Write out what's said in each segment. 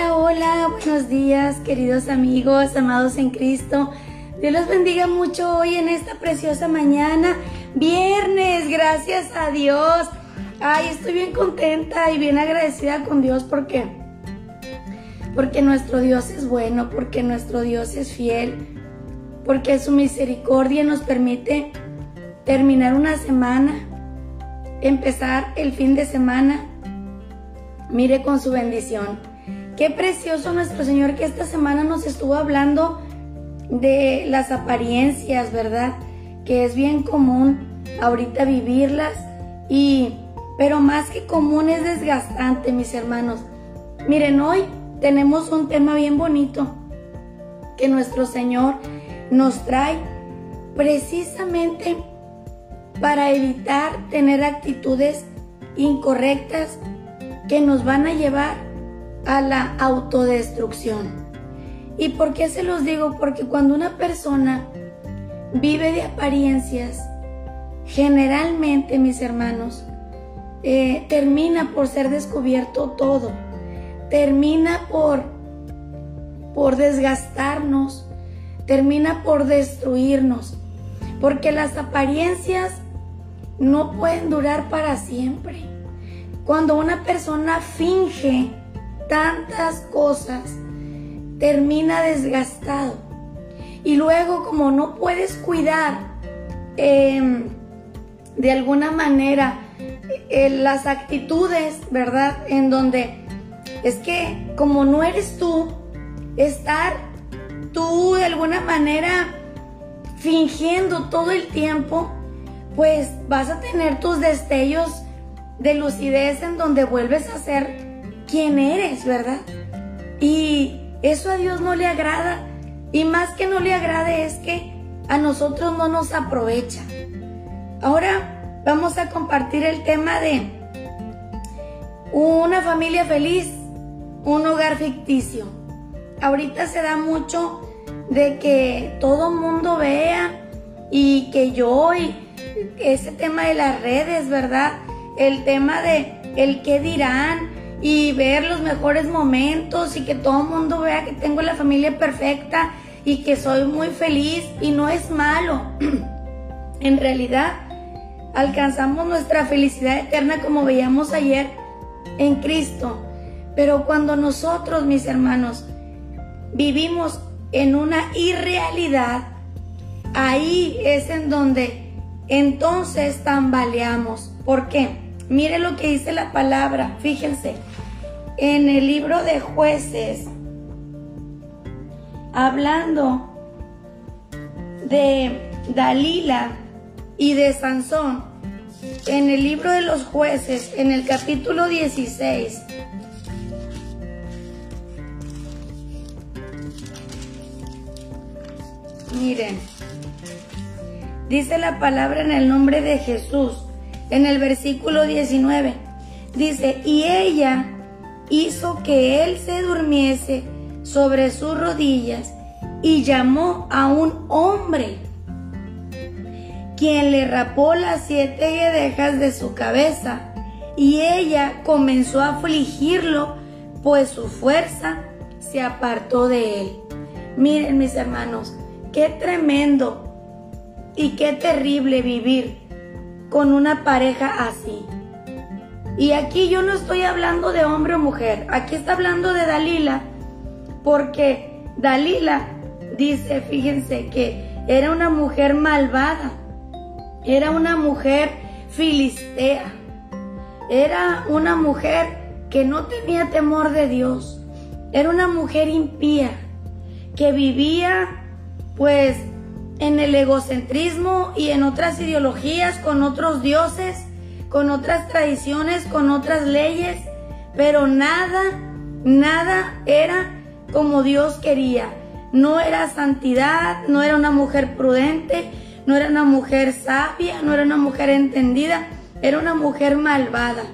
Hola, buenos días queridos amigos, amados en Cristo. Dios los bendiga mucho hoy en esta preciosa mañana, viernes, gracias a Dios. Ay, estoy bien contenta y bien agradecida con Dios porque porque nuestro Dios es bueno, porque nuestro Dios es fiel, porque su misericordia nos permite terminar una semana, empezar el fin de semana. Mire con su bendición. Qué precioso nuestro Señor que esta semana nos estuvo hablando de las apariencias, ¿verdad? Que es bien común ahorita vivirlas y pero más que común es desgastante, mis hermanos. Miren, hoy tenemos un tema bien bonito que nuestro Señor nos trae precisamente para evitar tener actitudes incorrectas que nos van a llevar a la autodestrucción. ¿Y por qué se los digo? Porque cuando una persona vive de apariencias, generalmente, mis hermanos, eh, termina por ser descubierto todo. Termina por, por desgastarnos, termina por destruirnos. Porque las apariencias no pueden durar para siempre. Cuando una persona finge tantas cosas, termina desgastado. Y luego como no puedes cuidar em, de alguna manera eh, las actitudes, ¿verdad? En donde es que como no eres tú, estar tú de alguna manera fingiendo todo el tiempo, pues vas a tener tus destellos de lucidez en donde vuelves a ser quién eres, ¿verdad? Y eso a Dios no le agrada. Y más que no le agrade es que a nosotros no nos aprovecha. Ahora vamos a compartir el tema de una familia feliz, un hogar ficticio. Ahorita se da mucho de que todo mundo vea y que yo y ese tema de las redes, ¿verdad? El tema de el qué dirán, y ver los mejores momentos y que todo el mundo vea que tengo la familia perfecta y que soy muy feliz y no es malo. en realidad, alcanzamos nuestra felicidad eterna como veíamos ayer en Cristo. Pero cuando nosotros, mis hermanos, vivimos en una irrealidad, ahí es en donde entonces tambaleamos. ¿Por qué? Mire lo que dice la palabra, fíjense, en el libro de jueces, hablando de Dalila y de Sansón, en el libro de los jueces, en el capítulo 16, miren, dice la palabra en el nombre de Jesús en el versículo 19. Dice, y ella hizo que él se durmiese sobre sus rodillas y llamó a un hombre, quien le rapó las siete guedejas de su cabeza, y ella comenzó a afligirlo, pues su fuerza se apartó de él. Miren mis hermanos, qué tremendo y qué terrible vivir con una pareja así. Y aquí yo no estoy hablando de hombre o mujer, aquí está hablando de Dalila, porque Dalila dice, fíjense, que era una mujer malvada, era una mujer filistea, era una mujer que no tenía temor de Dios, era una mujer impía, que vivía pues en el egocentrismo y en otras ideologías, con otros dioses, con otras tradiciones, con otras leyes, pero nada, nada era como Dios quería. No era santidad, no era una mujer prudente, no era una mujer sabia, no era una mujer entendida, era una mujer malvada.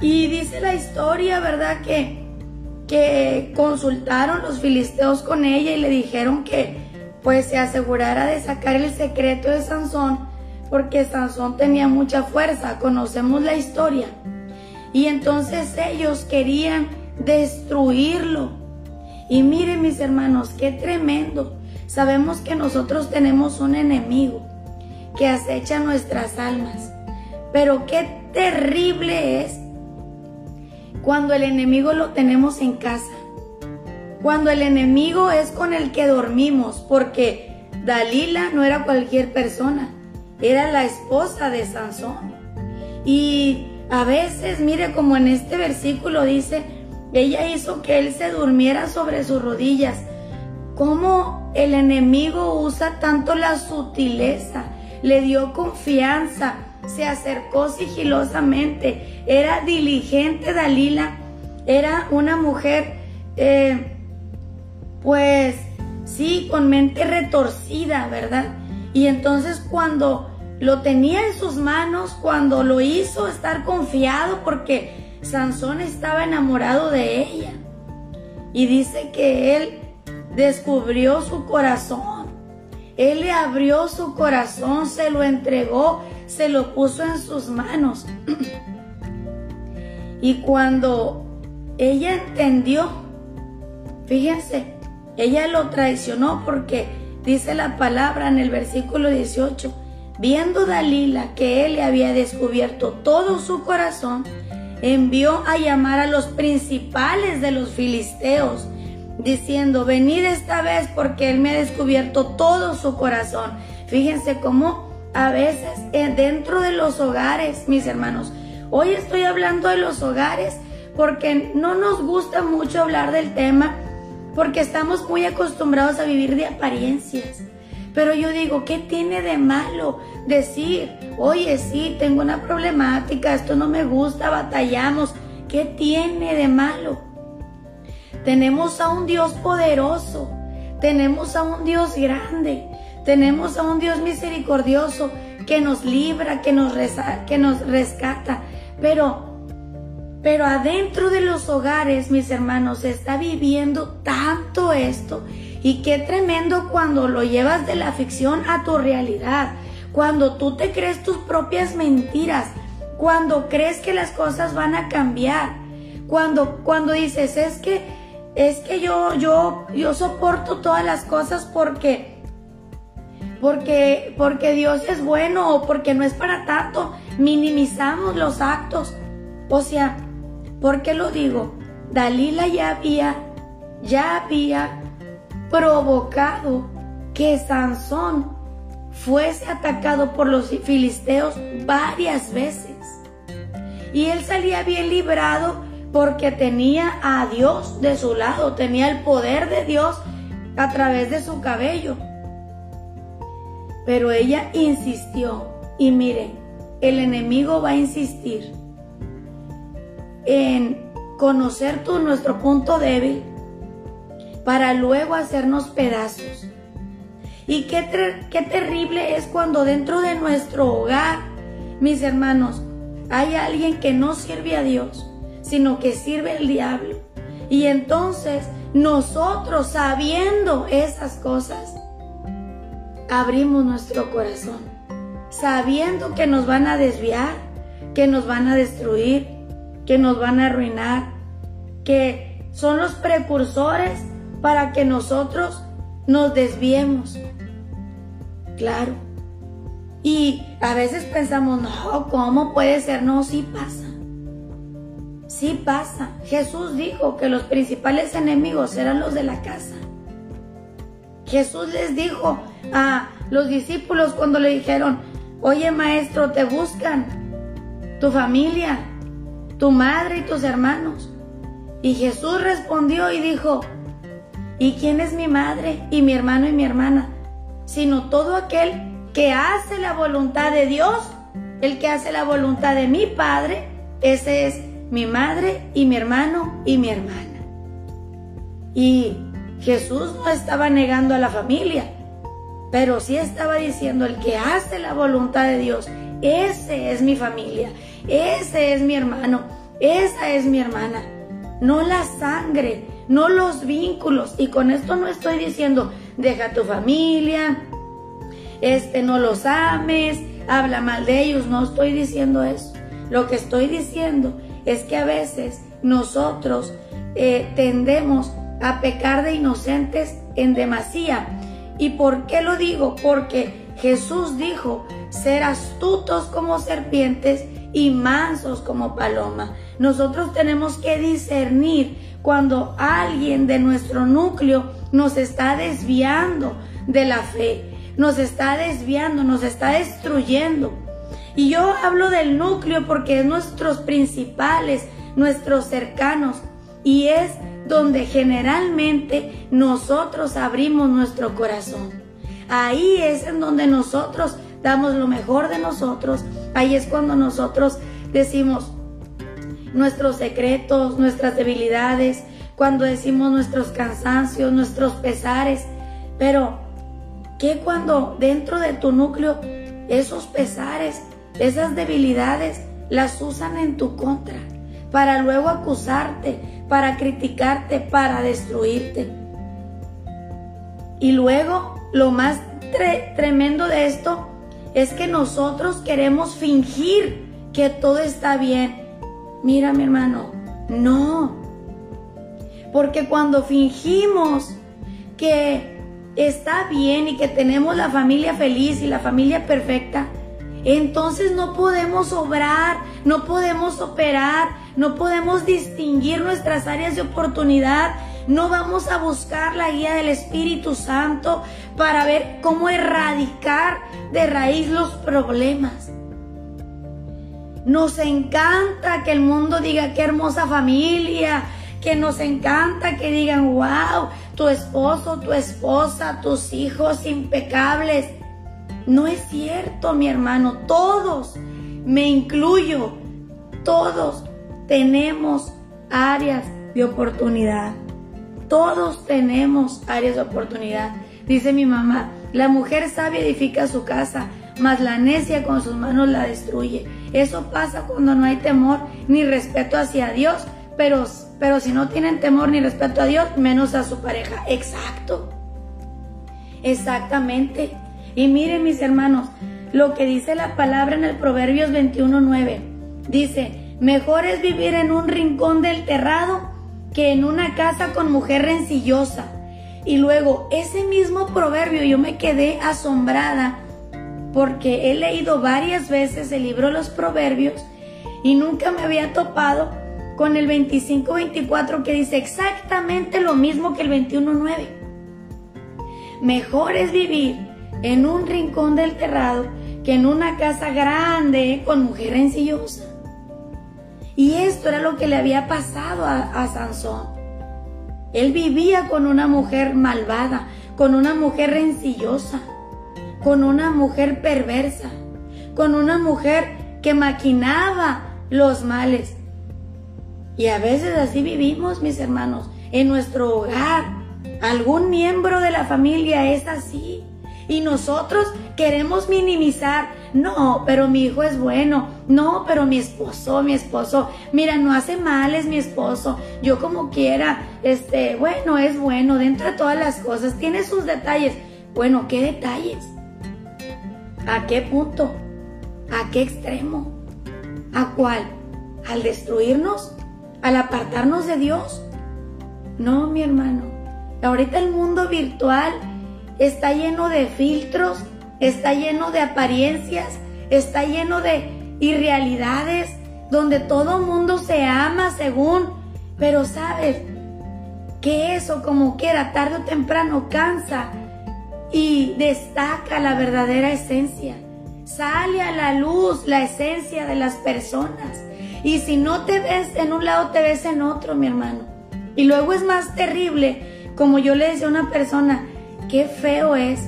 Y dice la historia, ¿verdad? Que, que consultaron los filisteos con ella y le dijeron que, pues se asegurara de sacar el secreto de Sansón, porque Sansón tenía mucha fuerza, conocemos la historia. Y entonces ellos querían destruirlo. Y miren mis hermanos, qué tremendo. Sabemos que nosotros tenemos un enemigo que acecha nuestras almas. Pero qué terrible es cuando el enemigo lo tenemos en casa. Cuando el enemigo es con el que dormimos, porque Dalila no era cualquier persona, era la esposa de Sansón. Y a veces, mire como en este versículo dice, ella hizo que él se durmiera sobre sus rodillas. Cómo el enemigo usa tanto la sutileza, le dio confianza, se acercó sigilosamente, era diligente Dalila, era una mujer, eh, pues sí, con mente retorcida, ¿verdad? Y entonces cuando lo tenía en sus manos, cuando lo hizo estar confiado, porque Sansón estaba enamorado de ella. Y dice que él descubrió su corazón. Él le abrió su corazón, se lo entregó, se lo puso en sus manos. y cuando ella entendió, fíjense, ella lo traicionó porque dice la palabra en el versículo 18, viendo Dalila que él le había descubierto todo su corazón, envió a llamar a los principales de los filisteos, diciendo, venid esta vez porque él me ha descubierto todo su corazón. Fíjense cómo a veces eh, dentro de los hogares, mis hermanos, hoy estoy hablando de los hogares porque no nos gusta mucho hablar del tema porque estamos muy acostumbrados a vivir de apariencias. Pero yo digo, ¿qué tiene de malo decir, oye, sí, tengo una problemática, esto no me gusta, batallamos? ¿Qué tiene de malo? Tenemos a un Dios poderoso, tenemos a un Dios grande, tenemos a un Dios misericordioso que nos libra, que nos, que nos rescata. Pero pero adentro de los hogares, mis hermanos, se está viviendo tanto esto. Y qué tremendo cuando lo llevas de la ficción a tu realidad. Cuando tú te crees tus propias mentiras. Cuando crees que las cosas van a cambiar. Cuando, cuando dices, es que, es que yo, yo, yo soporto todas las cosas porque, porque, porque Dios es bueno o porque no es para tanto. Minimizamos los actos. O sea, ¿Por qué lo digo? Dalila ya había, ya había provocado que Sansón fuese atacado por los filisteos varias veces. Y él salía bien librado porque tenía a Dios de su lado, tenía el poder de Dios a través de su cabello. Pero ella insistió y miren, el enemigo va a insistir en conocer nuestro punto débil para luego hacernos pedazos. Y qué, qué terrible es cuando dentro de nuestro hogar, mis hermanos, hay alguien que no sirve a Dios, sino que sirve al diablo. Y entonces nosotros, sabiendo esas cosas, abrimos nuestro corazón, sabiendo que nos van a desviar, que nos van a destruir, que nos van a arruinar, que son los precursores para que nosotros nos desviemos. Claro. Y a veces pensamos, no, ¿cómo puede ser? No, sí pasa. Sí pasa. Jesús dijo que los principales enemigos eran los de la casa. Jesús les dijo a los discípulos cuando le dijeron, oye maestro, te buscan, tu familia, tu madre y tus hermanos. Y Jesús respondió y dijo, ¿y quién es mi madre y mi hermano y mi hermana? Sino todo aquel que hace la voluntad de Dios, el que hace la voluntad de mi Padre, ese es mi madre y mi hermano y mi hermana. Y Jesús no estaba negando a la familia, pero sí estaba diciendo el que hace la voluntad de Dios, ese es mi familia, ese es mi hermano, esa es mi hermana. No la sangre, no los vínculos. Y con esto no estoy diciendo, deja tu familia, este no los ames, habla mal de ellos, no estoy diciendo eso. Lo que estoy diciendo es que a veces nosotros eh, tendemos a pecar de inocentes en demasía. ¿Y por qué lo digo? Porque Jesús dijo, ser astutos como serpientes y mansos como paloma. Nosotros tenemos que discernir cuando alguien de nuestro núcleo nos está desviando de la fe, nos está desviando, nos está destruyendo. Y yo hablo del núcleo porque es nuestros principales, nuestros cercanos, y es donde generalmente nosotros abrimos nuestro corazón. Ahí es en donde nosotros damos lo mejor de nosotros. Ahí es cuando nosotros decimos nuestros secretos, nuestras debilidades, cuando decimos nuestros cansancios, nuestros pesares. Pero, ¿qué cuando dentro de tu núcleo esos pesares, esas debilidades las usan en tu contra? Para luego acusarte, para criticarte, para destruirte. Y luego, lo más tremendo de esto es que nosotros queremos fingir que todo está bien. Mira, mi hermano, no. Porque cuando fingimos que está bien y que tenemos la familia feliz y la familia perfecta, entonces no podemos obrar, no podemos operar, no podemos distinguir nuestras áreas de oportunidad, no vamos a buscar la guía del Espíritu Santo para ver cómo erradicar de raíz los problemas. Nos encanta que el mundo diga qué hermosa familia, que nos encanta que digan, wow, tu esposo, tu esposa, tus hijos impecables. No es cierto, mi hermano. Todos, me incluyo, todos tenemos áreas de oportunidad. Todos tenemos áreas de oportunidad. Dice mi mamá, la mujer sabia edifica su casa, mas la necia con sus manos la destruye. Eso pasa cuando no hay temor ni respeto hacia Dios, pero, pero si no tienen temor ni respeto a Dios, menos a su pareja. Exacto. Exactamente. Y miren mis hermanos, lo que dice la palabra en el Proverbios 21.9. Dice, mejor es vivir en un rincón del terrado que en una casa con mujer rencillosa. Y luego, ese mismo proverbio yo me quedé asombrada porque he leído varias veces el libro los proverbios y nunca me había topado con el 25-24 que dice exactamente lo mismo que el 21.9. Mejor es vivir en un rincón del terrado que en una casa grande con mujer rencillosa. Y esto era lo que le había pasado a, Sansón. Él vivía con una mujer malvada, con una mujer rencillosa, con una mujer perversa, con una mujer que maquinaba los males. Y a veces así vivimos, mis hermanos, en nuestro hogar. Algún miembro de la familia es así. Y nosotros queremos minimizar. No, pero mi hijo es bueno. No, pero mi esposo, mi esposo, mira, no hace mal, es mi esposo. Yo como quiera, este, bueno, es bueno dentro de todas las cosas. Tiene sus detalles. Bueno, ¿qué detalles? ¿A qué punto? ¿A qué extremo? ¿A cuál? ¿Al destruirnos? ¿Al apartarnos de Dios? No, mi hermano. Ahorita el mundo virtual está lleno de filtros, está lleno de apariencias, está lleno de irrealidades, donde todo mundo se ama según, pero sabes que eso como quiera, tarde o temprano cansa y destaca la verdadera esencia. Sale a la luz la esencia de las personas. Y si no te ves en un lado, te ves en otro, mi hermano. Y luego es más terrible, como yo le decía a una persona, qué feo es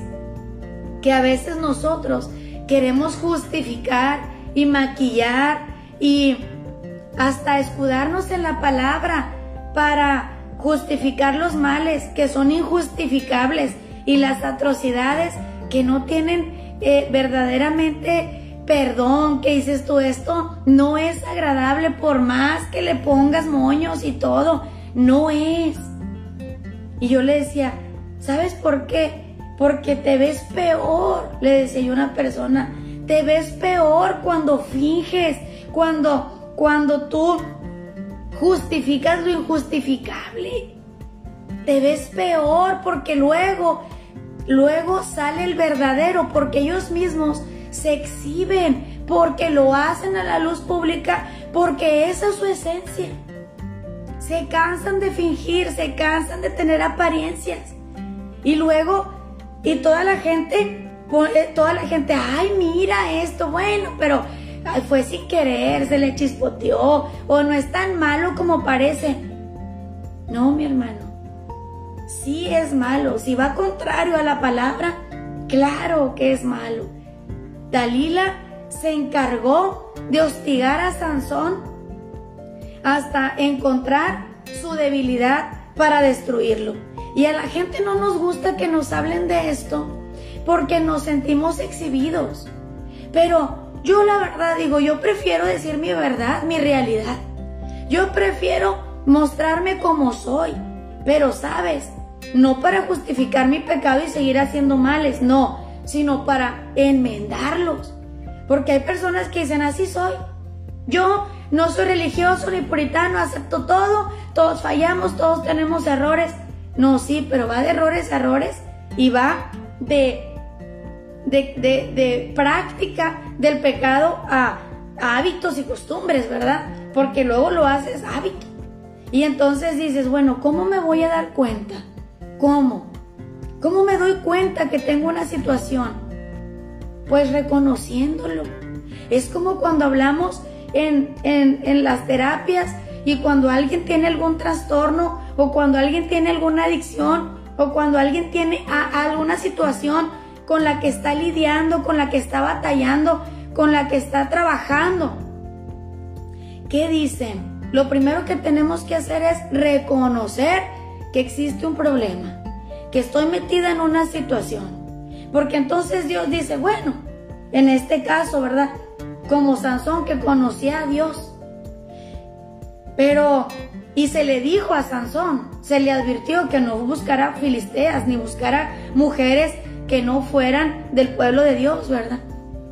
que a veces nosotros queremos justificar y maquillar y hasta escudarnos en la palabra para justificar los males que son injustificables y las atrocidades que no tienen eh, verdaderamente perdón, que dices tú esto no es agradable por más que le pongas moños y todo, no es. Y yo le decía, ¿Sabes por qué? Porque te ves peor, le decía una persona, te ves peor cuando finges, cuando, cuando tú justificas lo injustificable. Te ves peor porque luego, luego sale el verdadero, porque ellos mismos se exhiben, porque lo hacen a la luz pública, porque esa es su esencia. Se cansan de fingir, se cansan de tener apariencias. Y luego, y toda la gente, eh, toda la gente, ay, mira esto, bueno, pero fue sin querer, se le chispoteó, o no es tan malo como parece. No, mi hermano, sí es malo. Si va contrario a la palabra, claro que es malo. Dalila se encargó de hostigar a Sansón hasta encontrar su debilidad para destruirlo. Y a la gente no nos gusta que nos hablen de esto porque nos sentimos exhibidos. Pero yo la verdad digo, yo prefiero decir mi verdad, mi realidad. Yo prefiero mostrarme como soy. Pero sabes, no para justificar mi pecado y seguir haciendo males, no, sino para enmendarlos. Porque hay personas que dicen, así soy. Yo no soy religioso ni puritano, acepto todo, todos fallamos, todos tenemos errores. No, sí, pero va de errores a errores y va de, de, de, práctica del pecado a, hábitos y costumbres, ¿verdad? Porque luego lo haces hábito. Y entonces dices, bueno, ¿cómo me voy a dar cuenta? ¿Cómo? ¿Cómo me doy cuenta que tengo una situación? Pues reconociéndolo. Es como cuando hablamos en, en, las terapias y cuando alguien tiene algún trastorno o cuando alguien tiene alguna adicción o cuando alguien tiene alguna situación con la que está lidiando, con la que está batallando, con la que está trabajando. ¿Qué dicen? Lo primero que tenemos que hacer es reconocer que existe un problema, que estoy metida en una situación. Porque entonces Dios dice, bueno, en este caso, ¿verdad? Como Sansón que conocía a Dios. Pero, y se le dijo a Sansón, se le advirtió que no buscara filisteas ni buscara mujeres que no fueran del pueblo de Dios, ¿verdad?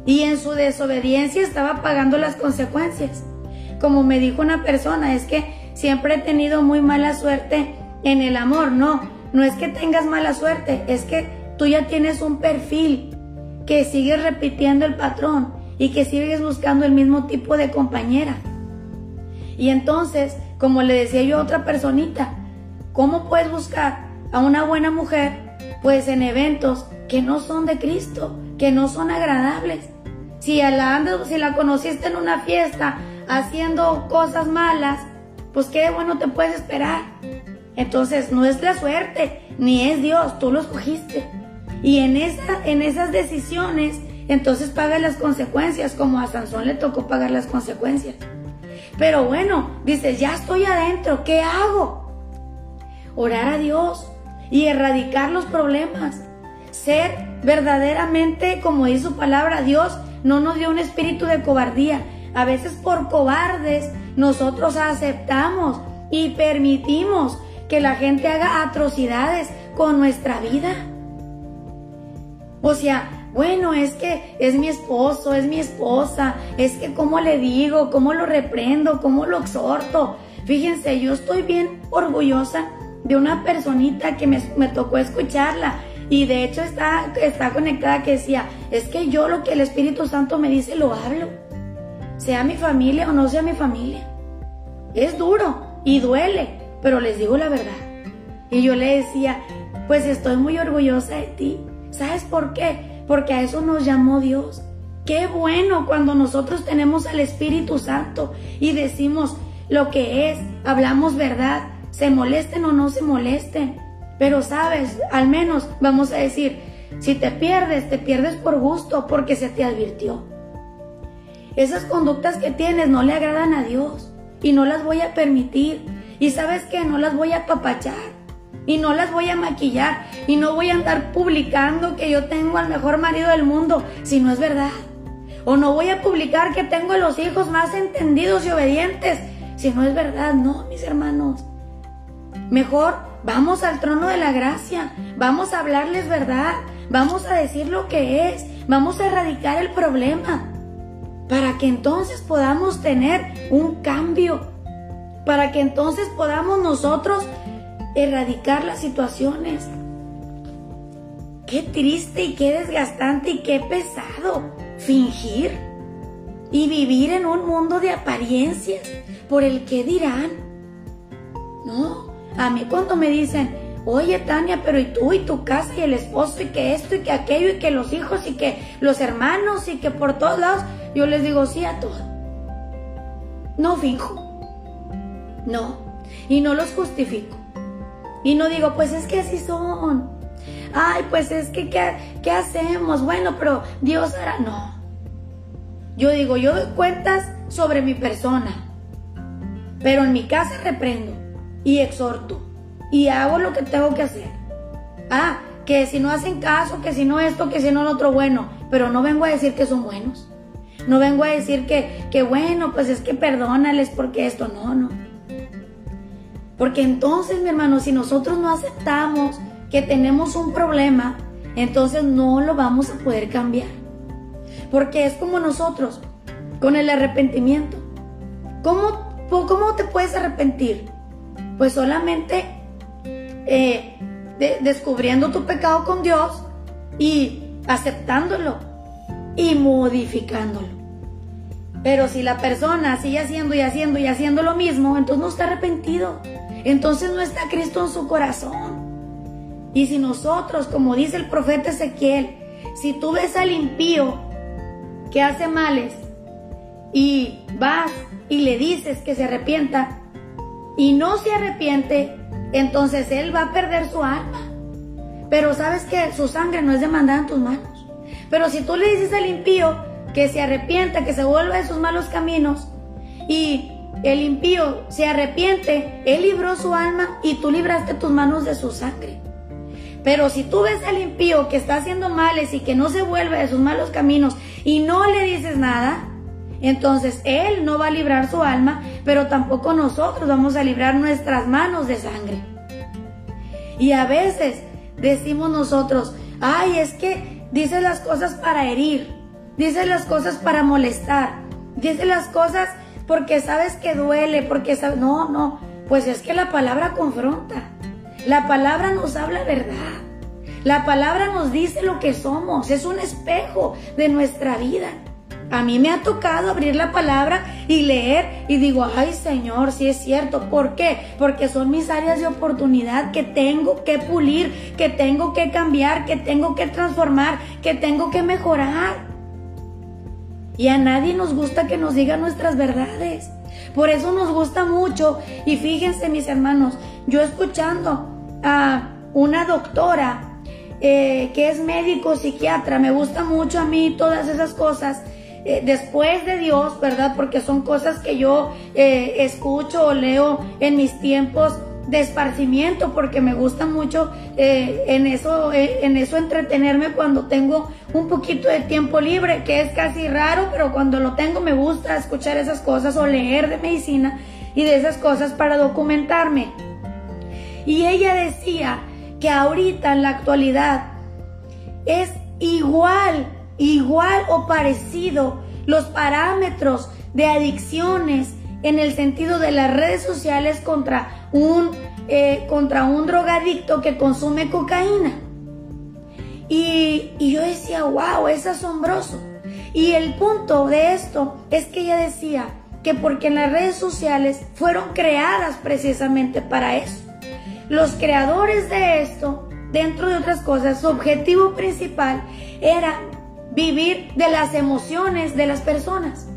Y en su desobediencia estaba pagando las consecuencias. Como me dijo una persona, es que siempre he tenido muy mala suerte en el amor, no, no es que tengas mala suerte, es que tú ya tienes un perfil que sigues repitiendo el patrón y que sigues buscando el mismo tipo de compañera. Y entonces, como le decía yo a otra personita, ¿cómo puedes buscar a una buena mujer? Pues en eventos que no son de Cristo, que no son agradables. Si la, si la conociste en una fiesta haciendo cosas malas, pues qué bueno te puedes esperar. Entonces no es la suerte, ni es Dios, tú lo escogiste. Y en, esa, en esas decisiones, entonces paga las consecuencias, como a Sansón le tocó pagar las consecuencias. Pero bueno, dices, ya estoy adentro, ¿qué hago? Orar a Dios y erradicar los problemas. Ser verdaderamente, como dice su palabra, Dios no nos dio un espíritu de cobardía. A veces por cobardes nosotros aceptamos y permitimos que la gente haga atrocidades con nuestra vida. O sea, bueno, es que es mi esposo, es mi esposa, es que cómo le digo, cómo lo reprendo, cómo lo exhorto. Fíjense, yo estoy bien orgullosa de una personita que me, tocó escucharla y de hecho está, está conectada que decía, es que yo lo que el Espíritu Santo me dice lo hablo, sea mi familia o no sea mi familia. Es duro y duele, pero les digo la verdad. Y yo le decía, pues estoy muy orgullosa de ti. ¿Sabes por qué? Porque a eso nos llamó Dios. Qué bueno cuando nosotros tenemos al Espíritu Santo y decimos lo que es, hablamos verdad, se molesten o no se molesten. Pero sabes, al menos vamos a decir, si te pierdes, te pierdes por gusto porque se te advirtió. Esas conductas que tienes no le agradan a Dios y no las voy a permitir. Y sabes que no las voy a papachar y no las voy a maquillar y no voy a andar publicando que yo tengo al mejor marido del mundo si no es verdad. O no voy a publicar que tengo a los hijos más entendidos y obedientes si no es verdad. No, mis hermanos. Mejor vamos al trono de la gracia, vamos a hablarles verdad, vamos a decir lo que es, vamos a erradicar el problema para que entonces podamos tener un cambio para que entonces podamos nosotros erradicar las situaciones. Qué triste y qué desgastante y qué pesado fingir y vivir en un mundo de apariencias por el que dirán. No, a mí cuando me dicen, oye Tania, pero y tú y tu casa y el esposo y que esto y que aquello y que los hijos y que los hermanos y que por todos lados, yo les digo sí a todo. No finjo. No. Y no los justifico. Y no digo, pues es que así son. Ay, pues es que, ¿qué, hacemos? Bueno, pero Dios hará. No. Yo digo, yo doy cuentas sobre mi persona. Pero en mi casa reprendo y exhorto y hago lo que tengo que hacer. Ah, que si no hacen caso, que si no esto, que si no lo otro, bueno, pero no vengo a decir que son buenos. No vengo a decir que, que bueno, pues es que perdónales porque esto, no, no. Porque entonces, mi hermano, si nosotros no aceptamos que tenemos un problema, entonces no lo vamos a poder cambiar. Porque es como nosotros, con el arrepentimiento. ¿Cómo, cómo te puedes arrepentir? Pues solamente eh, descubriendo tu pecado con Dios y aceptándolo y modificándolo. Pero si la persona sigue haciendo y haciendo y haciendo lo mismo, entonces no está arrepentido. Entonces no está Cristo en su corazón. Y si nosotros, como dice el profeta Ezequiel, si tú ves al impío que hace males y vas y le dices que se arrepienta y no se arrepiente, entonces él va a perder su alma. Pero sabes que su sangre no es demandada en tus manos. Pero si tú le dices al impío que se arrepienta, que se vuelva de sus malos caminos y el impío se arrepiente, él libró su alma y tú libraste tus manos de su sangre. Pero si tú ves al impío que está haciendo males y que no se vuelve de sus malos caminos y no le dices nada, entonces él no va a librar su alma, pero tampoco nosotros vamos a librar nuestras manos de sangre. Y a veces decimos nosotros, ay, es que dice las cosas para herir, dice las cosas para molestar, dice las cosas porque sabes que duele, porque sabes, no, no, pues es que la palabra confronta. La palabra nos habla verdad. La palabra nos dice lo que somos, es un espejo de nuestra vida. A mí me ha tocado abrir la palabra y leer y digo, ay Señor, sí es cierto. ¿Por qué? Porque son mis áreas de oportunidad que tengo que pulir, que tengo que cambiar, que tengo que transformar, que tengo que mejorar. Y a nadie nos gusta que nos digan nuestras verdades. Por eso nos gusta mucho. Y fíjense mis hermanos, yo escuchando a una doctora eh, que es médico psiquiatra, me gusta mucho a mí todas esas cosas. Eh, después de Dios, ¿verdad? Porque son cosas que yo eh, escucho o leo en mis tiempos de esparcimiento porque me gusta mucho eh, en eso eh, en eso entretenerme cuando tengo un poquito de tiempo libre que es casi raro pero cuando lo tengo me gusta escuchar esas cosas o leer de medicina y de esas cosas para documentarme. Y ella decía que ahorita en la actualidad es igual igual o parecido los parámetros de adicciones en el sentido de las redes sociales contra un, eh, contra un drogadicto que consume cocaína. Y, y yo decía, wow, es asombroso. Y el punto de esto es que ella decía que porque en las redes sociales fueron creadas precisamente para eso. Los creadores de esto, dentro de otras cosas, su objetivo principal era vivir de las emociones de las personas.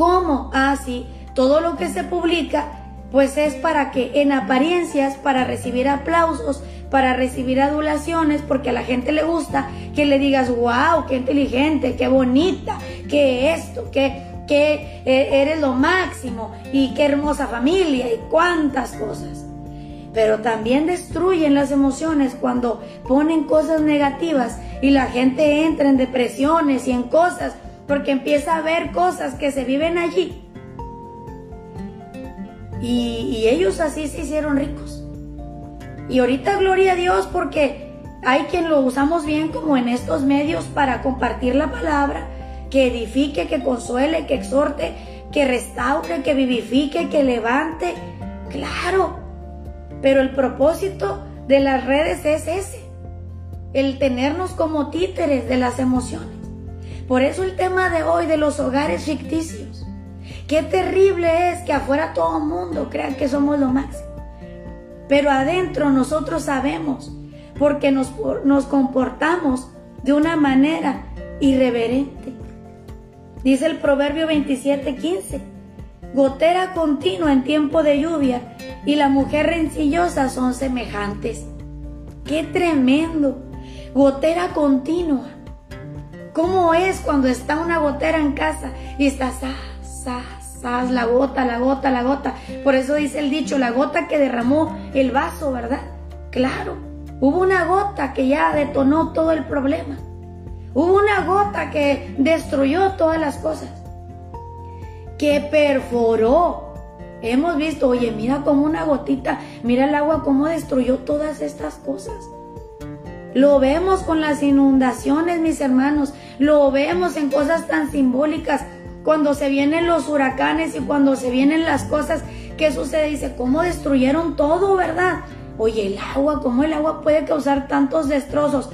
¿Cómo? Así, ah, todo lo que se publica, pues es para que en apariencias, para recibir aplausos, para recibir adulaciones, porque a la gente le gusta que le digas, wow, qué inteligente, qué bonita, qué esto, qué, que eh, eres lo máximo y qué hermosa familia y cuántas cosas. Pero también destruyen las emociones cuando ponen cosas negativas y la gente entra en depresiones y en cosas porque empieza a ver cosas que se viven allí. Y, ellos así se hicieron ricos. Y ahorita gloria a Dios porque hay quien lo usamos bien como en estos medios para compartir la palabra, que edifique, que consuele, que exhorte, que restaure, que vivifique, que levante. Claro, pero el propósito de las redes es ese, el tenernos como títeres de las emociones. Por eso el tema de hoy de los hogares ficticios. Qué terrible es que afuera todo el mundo crea que somos lo máximo. Pero adentro nosotros sabemos, porque nos, nos comportamos de una manera irreverente. Dice el Proverbio 27:15, gotera continua en tiempo de lluvia y la mujer rencillosa son semejantes. ¡Qué tremendo! Gotera continua. ¿Cómo es cuando está una gotera en casa y está sas, sas, la gota, la gota, la gota? Por eso dice el dicho, la gota que derramó el vaso, ¿verdad? Claro, hubo una gota que ya detonó todo el problema. Hubo una gota que destruyó todas las cosas. Que perforó. Hemos visto, oye, mira como una gotita, mira el agua cómo destruyó todas estas cosas. Lo vemos con las inundaciones, mis hermanos. Lo vemos en cosas tan simbólicas. Cuando se vienen los huracanes y cuando se vienen las cosas, ¿qué sucede? Dice, ¿cómo destruyeron todo, verdad? Oye, el agua, ¿cómo el agua puede causar tantos destrozos?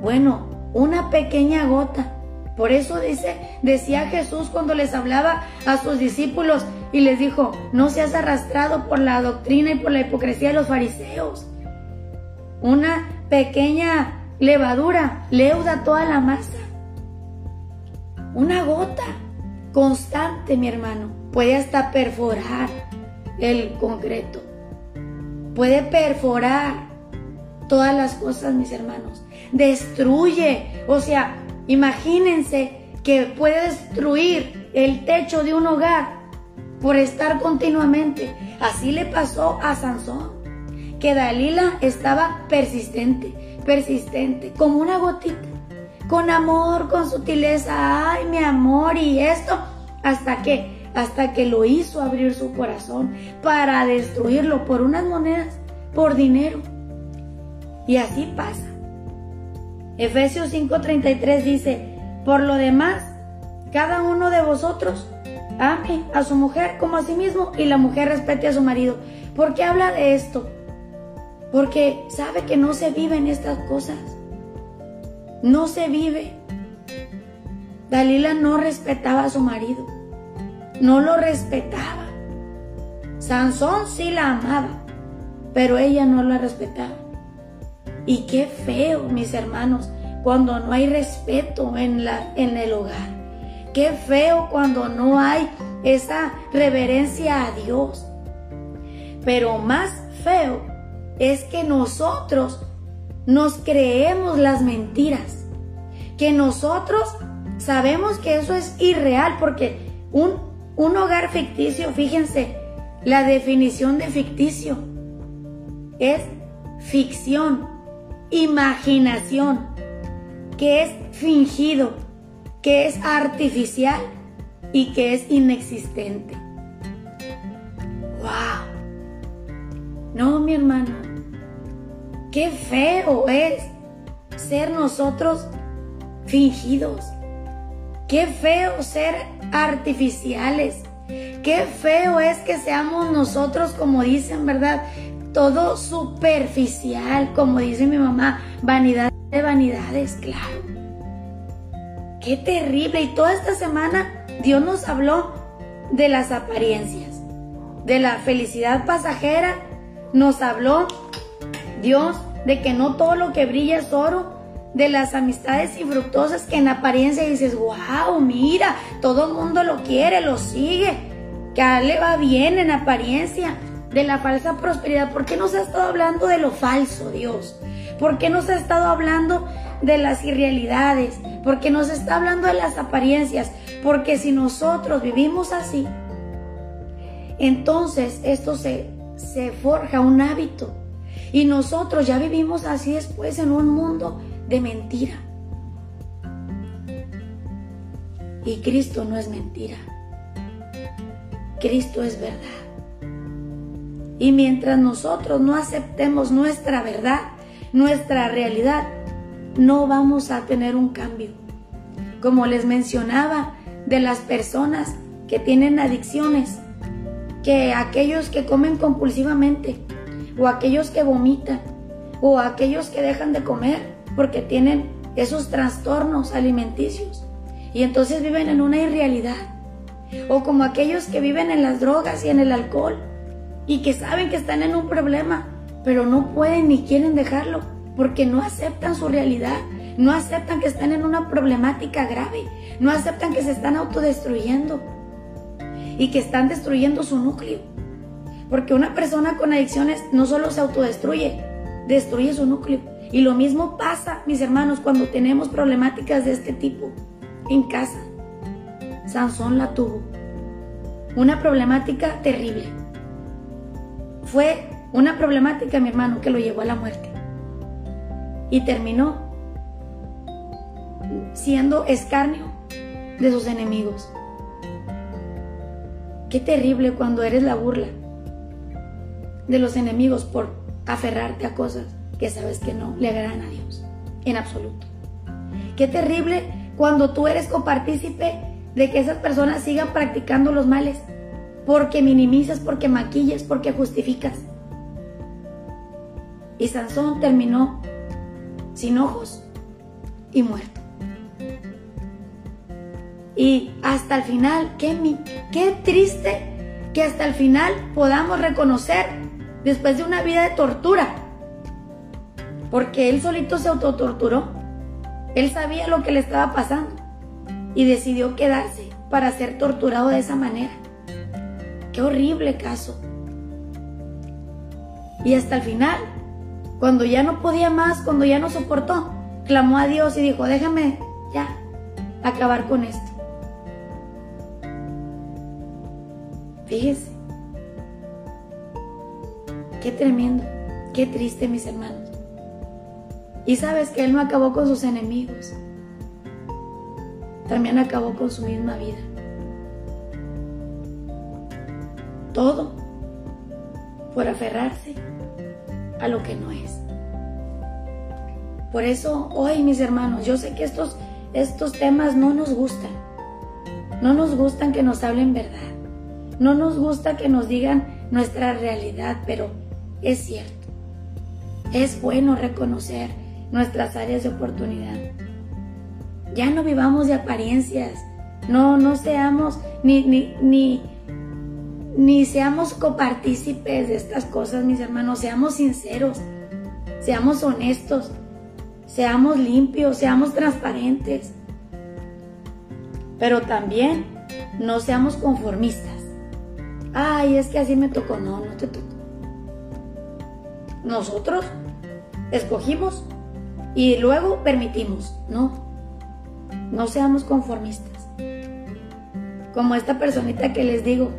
Bueno, una pequeña gota. Por eso dice, decía Jesús cuando les hablaba a sus discípulos y les dijo, no seas arrastrado por la doctrina y por la hipocresía de los fariseos. Una pequeña levadura leuda toda la masa. Una gota constante, mi hermano, puede hasta perforar el concreto. Puede perforar todas las cosas, mis hermanos. Destruye. O sea, imagínense que puede destruir el techo de un hogar por estar continuamente. Así le pasó a Sansón que Dalila estaba persistente, persistente, como una gotita, con amor, con sutileza, ay mi amor y esto, hasta que, hasta que lo hizo abrir su corazón para destruirlo por unas monedas, por dinero. Y así pasa. Efesios 5:33 dice, por lo demás, cada uno de vosotros ame a su mujer como a sí mismo y la mujer respete a su marido. ¿Por qué habla de esto? Porque sabe que no se vive en estas cosas. No se vive. Dalila no respetaba a su marido. No lo respetaba. Sansón sí la amaba, pero ella no la respetaba. Y qué feo, mis hermanos, cuando no hay respeto en, la, en el hogar. Qué feo cuando no hay esa reverencia a Dios. Pero más feo es que nosotros nos creemos las mentiras, que nosotros sabemos que eso es irreal, porque un, un hogar ficticio, fíjense, la definición de ficticio es ficción, imaginación, que es fingido, que es artificial y que es inexistente. ¡Wow! No, mi hermano. Qué feo es ser nosotros fingidos. Qué feo ser artificiales. Qué feo es que seamos nosotros, como dicen, ¿verdad? Todo superficial, como dice mi mamá, vanidad de vanidades, claro. Qué terrible. Y toda esta semana Dios nos habló de las apariencias, de la felicidad pasajera nos habló Dios de que no todo lo que brilla es oro, de las amistades infructuosas que en apariencia dices, wow, mira, todo el mundo lo quiere, lo sigue, que a él le va bien en apariencia, de la falsa prosperidad. ¿Por qué nos ha estado hablando de lo falso, Dios? ¿Por qué nos ha estado hablando de las irrealidades? ¿Por qué nos está hablando de las apariencias? Porque si nosotros vivimos así, entonces esto se se forja un hábito. Y nosotros ya vivimos así después en un mundo de mentira. Y Cristo no es mentira. Cristo es verdad. Y mientras nosotros no aceptemos nuestra verdad, nuestra realidad, no vamos a tener un cambio. Como les mencionaba, de las personas que tienen adicciones, que aquellos que comen compulsivamente, o aquellos que vomitan, o aquellos que dejan de comer porque tienen esos trastornos alimenticios y entonces viven en una irrealidad. O como aquellos que viven en las drogas y en el alcohol y que saben que están en un problema, pero no pueden ni quieren dejarlo porque no aceptan su realidad, no aceptan que están en una problemática grave, no aceptan que se están autodestruyendo y que están destruyendo su núcleo. Porque una persona con adicciones no solo se autodestruye, destruye su núcleo. Y lo mismo pasa, mis hermanos, cuando tenemos problemáticas de este tipo en casa. Sansón la tuvo. Una problemática terrible. Fue una problemática, mi hermano, que lo llevó a la muerte. Y terminó siendo escarnio de sus enemigos. Qué terrible cuando eres la burla de los enemigos por aferrarte a cosas que sabes que no le agradan a Dios, en absoluto. Qué terrible cuando tú eres copartícipe de que esas personas sigan practicando los males, porque minimizas, porque maquillas, porque justificas. Y Sansón terminó sin ojos y muerto. Y hasta el final, qué, qué triste que hasta el final podamos reconocer, después de una vida de tortura, porque él solito se autotorturó, él sabía lo que le estaba pasando y decidió quedarse para ser torturado de esa manera. Qué horrible caso. Y hasta el final, cuando ya no podía más, cuando ya no soportó, clamó a Dios y dijo, déjame ya acabar con esto. Fíjese. Qué tremendo, qué triste mis hermanos. Y sabes que Él no acabó con sus enemigos. También acabó con su misma vida. Todo por aferrarse a lo que no es. Por eso hoy, mis hermanos, yo sé que estos, estos temas no nos gustan. No nos gustan que nos hablen verdad. No nos gusta que nos digan nuestra realidad, pero es cierto. Es bueno reconocer nuestras áreas de oportunidad. Ya no vivamos de apariencias, no, no seamos ni, ni, ni, ni seamos copartícipes de estas cosas, mis hermanos, seamos sinceros, seamos honestos, seamos limpios, seamos transparentes, pero también no seamos conformistas. Ay, es que así me tocó, no, no te tocó. Nosotros escogimos y luego permitimos. No, no seamos conformistas. Como esta personita que les digo,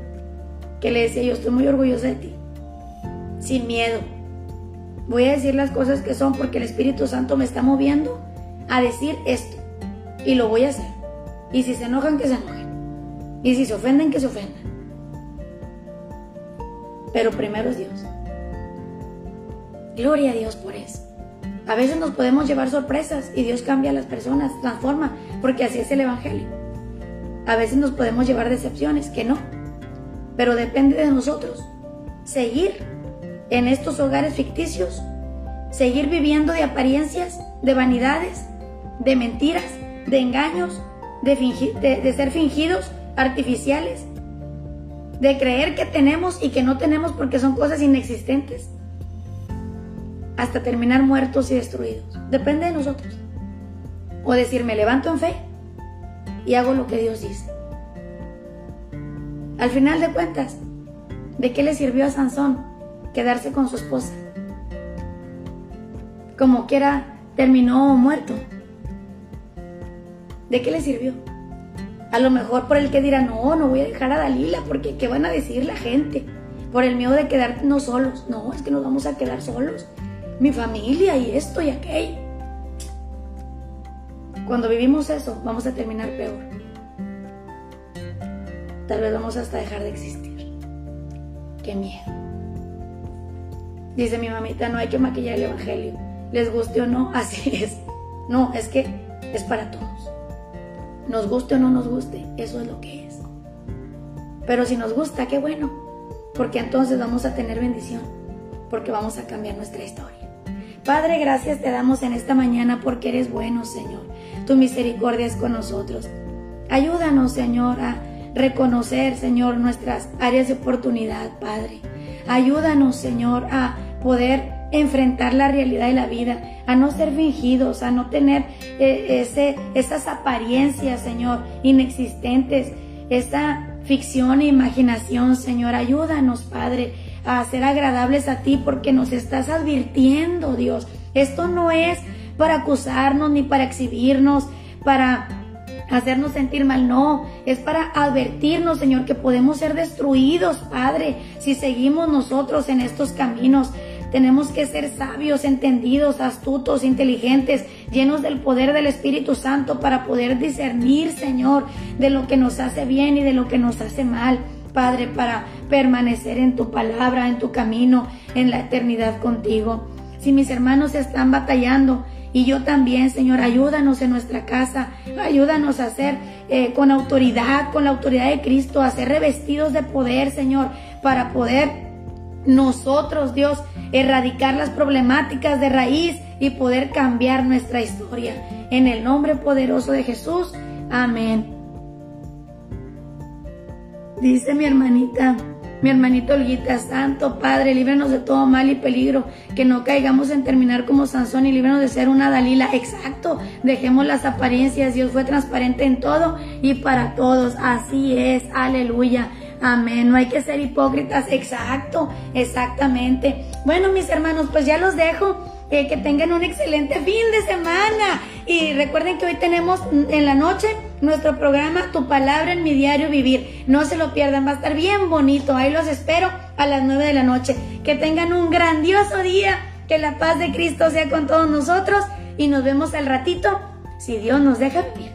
que le decía, yo estoy muy orgullosa de ti, sin miedo. Voy a decir las cosas que son porque el Espíritu Santo me está moviendo a decir esto. Y lo voy a hacer. Y si se enojan, que se enojen. Y si se ofenden, que se ofendan. Pero primero es Dios. Gloria a Dios por eso. A veces nos podemos llevar sorpresas y Dios cambia a las personas, transforma, porque así es el Evangelio. A veces nos podemos llevar decepciones, que no. Pero depende de nosotros. Seguir en estos hogares ficticios, seguir viviendo de apariencias, de vanidades, de mentiras, de engaños, de, de ser fingidos, artificiales, de creer que tenemos y que no tenemos porque son cosas inexistentes hasta terminar muertos y destruidos. Depende de nosotros. O decir, me levanto en fe y hago lo que Dios dice. Al final de cuentas, ¿de qué le sirvió a Sansón quedarse con su esposa? Como quiera, terminó muerto. ¿De qué le sirvió? A lo mejor por el que dirá, no, no voy a dejar a Dalila, porque ¿qué van a decir la gente? Por el miedo de quedarnos solos. No, es que nos vamos a quedar solos mi familia y esto y aquello. Cuando vivimos eso, vamos a terminar peor. Tal vez vamos hasta dejar de existir. Qué miedo. Dice mi mamita, no hay que maquillar el Evangelio. Les guste o no, así es. No, es que es para todos. Nos guste o no nos guste, eso es lo que es. Pero si nos gusta, qué bueno, porque entonces vamos a tener bendición, porque vamos a cambiar nuestra historia. Padre, gracias te damos en esta mañana porque eres bueno, Señor. Tu misericordia es con nosotros. Ayúdanos, Señor, a reconocer, Señor, nuestras áreas de oportunidad, Padre. Ayúdanos, Señor, a poder enfrentar la realidad de la vida, a no ser fingidos, a no tener eh, ese, esas apariencias, Señor, inexistentes, esa ficción e imaginación, Señor. Ayúdanos, Padre, a ser agradables a ti porque nos estás advirtiendo, Dios. Esto no es para acusarnos ni para exhibirnos, para hacernos sentir mal, no, es para advertirnos, Señor, que podemos ser destruidos, Padre, si seguimos nosotros en estos caminos. Tenemos que ser sabios, entendidos, astutos, inteligentes, llenos del poder del Espíritu Santo para poder discernir, Señor, de lo que nos hace bien y de lo que nos hace mal. Padre, para permanecer en tu palabra, en tu camino, en la eternidad contigo. Si mis hermanos están batallando, y yo también, Señor, ayúdanos en nuestra casa, ayúdanos a ser eh, con autoridad, con la autoridad de Cristo, a ser revestidos de poder, Señor, para poder nosotros, Dios, erradicar las problemáticas de raíz y poder cambiar nuestra historia. En el nombre poderoso de Jesús. Amén. Dice mi hermanita, mi hermanito Olguita, Santo Padre, líbranos de todo mal y peligro, que no caigamos en terminar como Sansón y líbranos de ser una Dalila. Exacto, dejemos las apariencias, Dios fue transparente en todo y para todos, así es, aleluya. Amén, no hay que ser hipócritas, exacto, exactamente. Bueno, mis hermanos, pues ya los dejo. Que tengan un excelente fin de semana. Y recuerden que hoy tenemos en la noche nuestro programa Tu palabra en mi diario vivir. No se lo pierdan, va a estar bien bonito. Ahí los espero a las 9 de la noche. Que tengan un grandioso día. Que la paz de Cristo sea con todos nosotros. Y nos vemos al ratito, si Dios nos deja vivir.